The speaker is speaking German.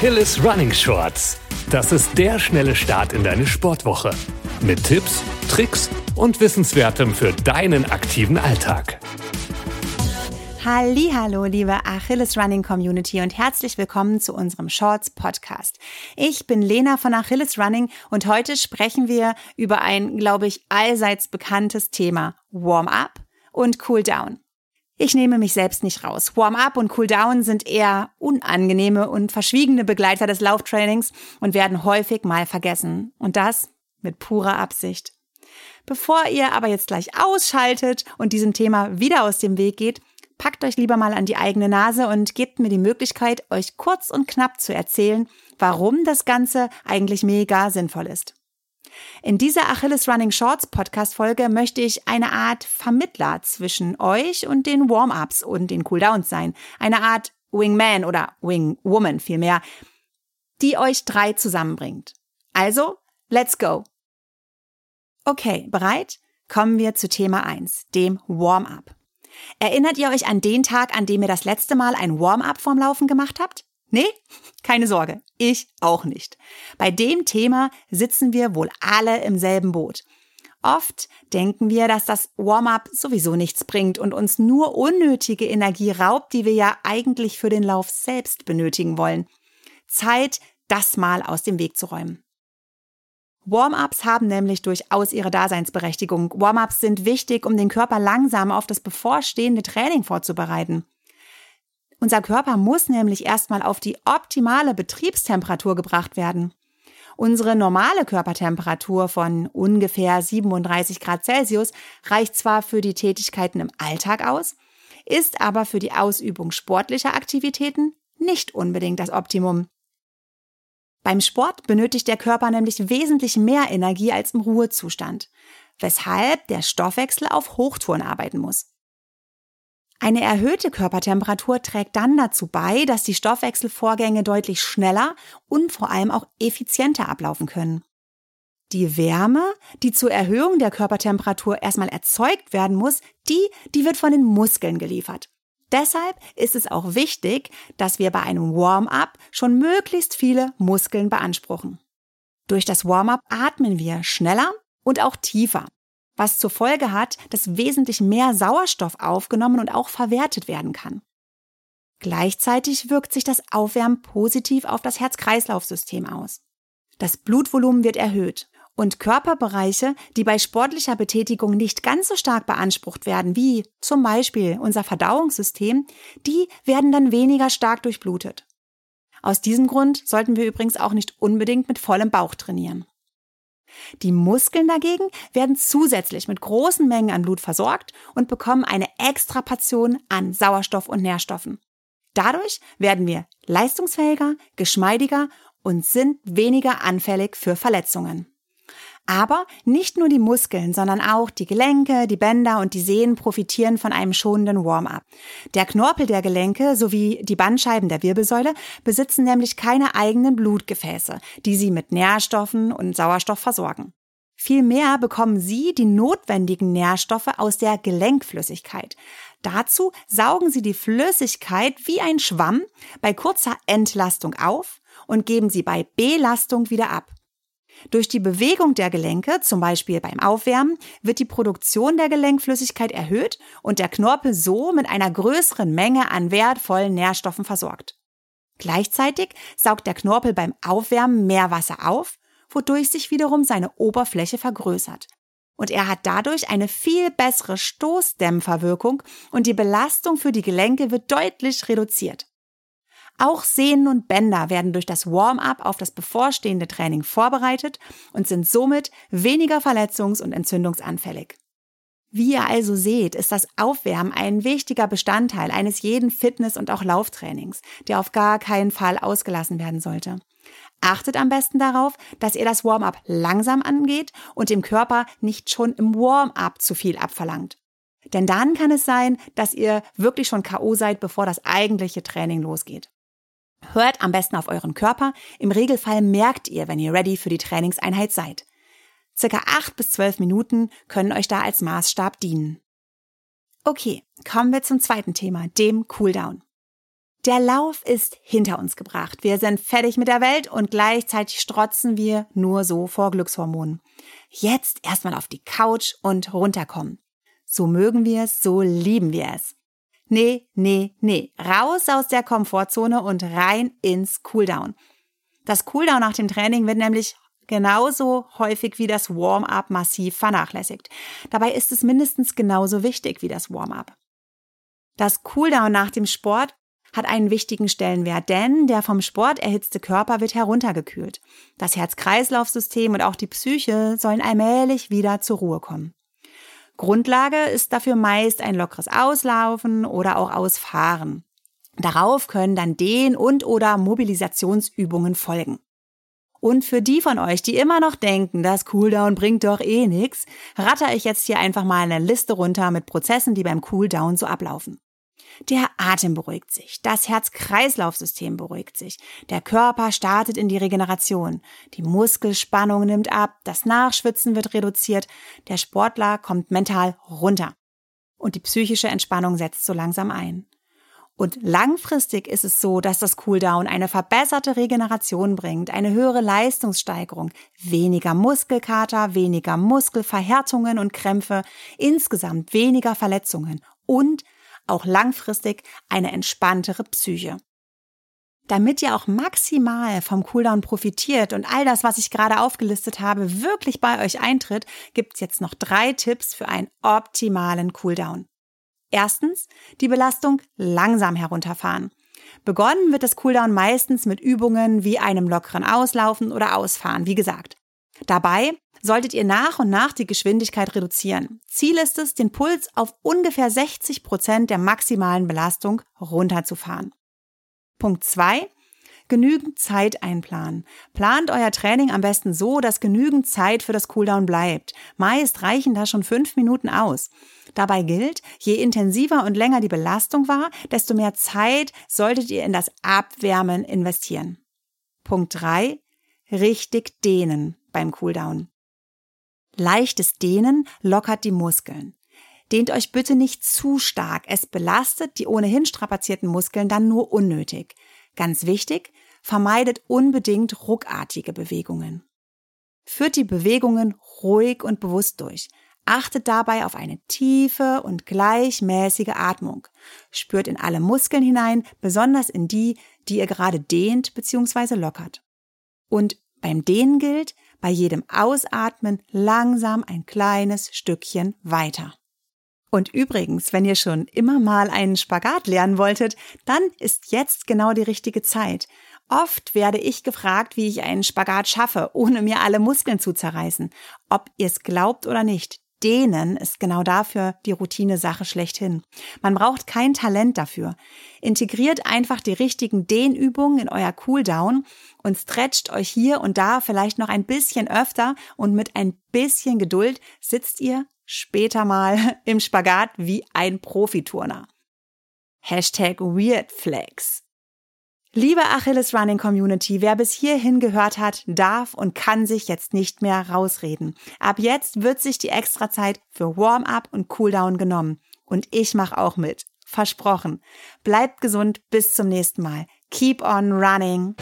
Achilles Running Shorts. Das ist der schnelle Start in deine Sportwoche. Mit Tipps, Tricks und Wissenswertem für deinen aktiven Alltag. Hallo, liebe Achilles Running Community und herzlich willkommen zu unserem Shorts Podcast. Ich bin Lena von Achilles Running und heute sprechen wir über ein, glaube ich, allseits bekanntes Thema Warm-up und Cool-down. Ich nehme mich selbst nicht raus. Warm-up und Cool-down sind eher unangenehme und verschwiegene Begleiter des Lauftrainings und werden häufig mal vergessen. Und das mit purer Absicht. Bevor ihr aber jetzt gleich ausschaltet und diesem Thema wieder aus dem Weg geht, packt euch lieber mal an die eigene Nase und gebt mir die Möglichkeit, euch kurz und knapp zu erzählen, warum das Ganze eigentlich mega sinnvoll ist. In dieser Achilles Running Shorts Podcast Folge möchte ich eine Art Vermittler zwischen euch und den Warm-ups und den Cooldowns sein. Eine Art Wingman oder Wingwoman vielmehr, die euch drei zusammenbringt. Also, let's go. Okay, bereit? Kommen wir zu Thema 1, dem Warm-up. Erinnert ihr euch an den Tag, an dem ihr das letzte Mal ein Warm-up vorm Laufen gemacht habt? Nee? Keine Sorge, ich auch nicht. Bei dem Thema sitzen wir wohl alle im selben Boot. Oft denken wir, dass das Warm-up sowieso nichts bringt und uns nur unnötige Energie raubt, die wir ja eigentlich für den Lauf selbst benötigen wollen. Zeit, das mal aus dem Weg zu räumen. Warm-ups haben nämlich durchaus ihre Daseinsberechtigung. Warm-ups sind wichtig, um den Körper langsam auf das bevorstehende Training vorzubereiten. Unser Körper muss nämlich erstmal auf die optimale Betriebstemperatur gebracht werden. Unsere normale Körpertemperatur von ungefähr 37 Grad Celsius reicht zwar für die Tätigkeiten im Alltag aus, ist aber für die Ausübung sportlicher Aktivitäten nicht unbedingt das Optimum. Beim Sport benötigt der Körper nämlich wesentlich mehr Energie als im Ruhezustand, weshalb der Stoffwechsel auf Hochtouren arbeiten muss. Eine erhöhte Körpertemperatur trägt dann dazu bei, dass die Stoffwechselvorgänge deutlich schneller und vor allem auch effizienter ablaufen können. Die Wärme, die zur Erhöhung der Körpertemperatur erstmal erzeugt werden muss, die, die wird von den Muskeln geliefert. Deshalb ist es auch wichtig, dass wir bei einem Warm-up schon möglichst viele Muskeln beanspruchen. Durch das Warm-up atmen wir schneller und auch tiefer was zur Folge hat, dass wesentlich mehr Sauerstoff aufgenommen und auch verwertet werden kann. Gleichzeitig wirkt sich das Aufwärmen positiv auf das Herz-Kreislauf-System aus. Das Blutvolumen wird erhöht und Körperbereiche, die bei sportlicher Betätigung nicht ganz so stark beansprucht werden, wie zum Beispiel unser Verdauungssystem, die werden dann weniger stark durchblutet. Aus diesem Grund sollten wir übrigens auch nicht unbedingt mit vollem Bauch trainieren. Die Muskeln dagegen werden zusätzlich mit großen Mengen an Blut versorgt und bekommen eine extra Portion an Sauerstoff und Nährstoffen. Dadurch werden wir leistungsfähiger, geschmeidiger und sind weniger anfällig für Verletzungen. Aber nicht nur die Muskeln, sondern auch die Gelenke, die Bänder und die Sehnen profitieren von einem schonenden Warm-up. Der Knorpel der Gelenke sowie die Bandscheiben der Wirbelsäule besitzen nämlich keine eigenen Blutgefäße, die sie mit Nährstoffen und Sauerstoff versorgen. Vielmehr bekommen sie die notwendigen Nährstoffe aus der Gelenkflüssigkeit. Dazu saugen sie die Flüssigkeit wie ein Schwamm bei kurzer Entlastung auf und geben sie bei Belastung wieder ab. Durch die Bewegung der Gelenke, zum Beispiel beim Aufwärmen, wird die Produktion der Gelenkflüssigkeit erhöht und der Knorpel so mit einer größeren Menge an wertvollen Nährstoffen versorgt. Gleichzeitig saugt der Knorpel beim Aufwärmen mehr Wasser auf, wodurch sich wiederum seine Oberfläche vergrößert. Und er hat dadurch eine viel bessere Stoßdämpferwirkung und die Belastung für die Gelenke wird deutlich reduziert. Auch Sehnen und Bänder werden durch das Warm-up auf das bevorstehende Training vorbereitet und sind somit weniger verletzungs- und entzündungsanfällig. Wie ihr also seht, ist das Aufwärmen ein wichtiger Bestandteil eines jeden Fitness- und auch Lauftrainings, der auf gar keinen Fall ausgelassen werden sollte. Achtet am besten darauf, dass ihr das Warm-up langsam angeht und dem Körper nicht schon im Warm-up zu viel abverlangt. Denn dann kann es sein, dass ihr wirklich schon K.O. seid, bevor das eigentliche Training losgeht. Hört am besten auf euren Körper. Im Regelfall merkt ihr, wenn ihr ready für die Trainingseinheit seid. Circa acht bis zwölf Minuten können euch da als Maßstab dienen. Okay, kommen wir zum zweiten Thema, dem Cooldown. Der Lauf ist hinter uns gebracht. Wir sind fertig mit der Welt und gleichzeitig strotzen wir nur so vor Glückshormonen. Jetzt erstmal auf die Couch und runterkommen. So mögen wir es, so lieben wir es. Nee, nee, nee. Raus aus der Komfortzone und rein ins Cooldown. Das Cooldown nach dem Training wird nämlich genauso häufig wie das Warm-up massiv vernachlässigt. Dabei ist es mindestens genauso wichtig wie das Warm-up. Das Cooldown nach dem Sport hat einen wichtigen Stellenwert, denn der vom Sport erhitzte Körper wird heruntergekühlt. Das Herz-Kreislauf-System und auch die Psyche sollen allmählich wieder zur Ruhe kommen. Grundlage ist dafür meist ein lockeres Auslaufen oder auch Ausfahren. Darauf können dann Dehn- und oder Mobilisationsübungen folgen. Und für die von euch, die immer noch denken, das Cooldown bringt doch eh nix, ratter ich jetzt hier einfach mal eine Liste runter mit Prozessen, die beim Cooldown so ablaufen. Der Atem beruhigt sich, das Herz-Kreislauf-System beruhigt sich, der Körper startet in die Regeneration, die Muskelspannung nimmt ab, das Nachschwitzen wird reduziert, der Sportler kommt mental runter und die psychische Entspannung setzt so langsam ein. Und langfristig ist es so, dass das Cooldown eine verbesserte Regeneration bringt, eine höhere Leistungssteigerung, weniger Muskelkater, weniger Muskelverhärtungen und Krämpfe, insgesamt weniger Verletzungen und auch langfristig eine entspanntere Psyche. Damit ihr auch maximal vom Cooldown profitiert und all das, was ich gerade aufgelistet habe, wirklich bei euch eintritt, gibt's jetzt noch drei Tipps für einen optimalen Cooldown. Erstens, die Belastung langsam herunterfahren. Begonnen wird das Cooldown meistens mit Übungen wie einem lockeren Auslaufen oder Ausfahren, wie gesagt. Dabei solltet ihr nach und nach die Geschwindigkeit reduzieren. Ziel ist es, den Puls auf ungefähr 60 Prozent der maximalen Belastung runterzufahren. Punkt zwei: Genügend Zeit einplanen. Plant euer Training am besten so, dass genügend Zeit für das Cooldown bleibt. Meist reichen da schon fünf Minuten aus. Dabei gilt, je intensiver und länger die Belastung war, desto mehr Zeit solltet ihr in das Abwärmen investieren. Punkt drei: Richtig dehnen beim Cooldown. Leichtes Dehnen lockert die Muskeln. Dehnt euch bitte nicht zu stark. Es belastet die ohnehin strapazierten Muskeln dann nur unnötig. Ganz wichtig, vermeidet unbedingt ruckartige Bewegungen. Führt die Bewegungen ruhig und bewusst durch. Achtet dabei auf eine tiefe und gleichmäßige Atmung. Spürt in alle Muskeln hinein, besonders in die, die ihr gerade dehnt bzw. lockert. Und beim Dehnen gilt, bei jedem Ausatmen langsam ein kleines Stückchen weiter. Und übrigens, wenn ihr schon immer mal einen Spagat lernen wolltet, dann ist jetzt genau die richtige Zeit. Oft werde ich gefragt, wie ich einen Spagat schaffe, ohne mir alle Muskeln zu zerreißen. Ob ihr es glaubt oder nicht, Dehnen ist genau dafür die Routine-Sache schlechthin. Man braucht kein Talent dafür. Integriert einfach die richtigen Dehnübungen in euer Cooldown und stretcht euch hier und da vielleicht noch ein bisschen öfter und mit ein bisschen Geduld sitzt ihr später mal im Spagat wie ein Profiturner. Hashtag Weirdflex. Liebe Achilles Running Community, wer bis hierhin gehört hat, darf und kann sich jetzt nicht mehr rausreden. Ab jetzt wird sich die Extrazeit für Warm-up und Cooldown genommen. Und ich mache auch mit. Versprochen. Bleibt gesund, bis zum nächsten Mal. Keep on running.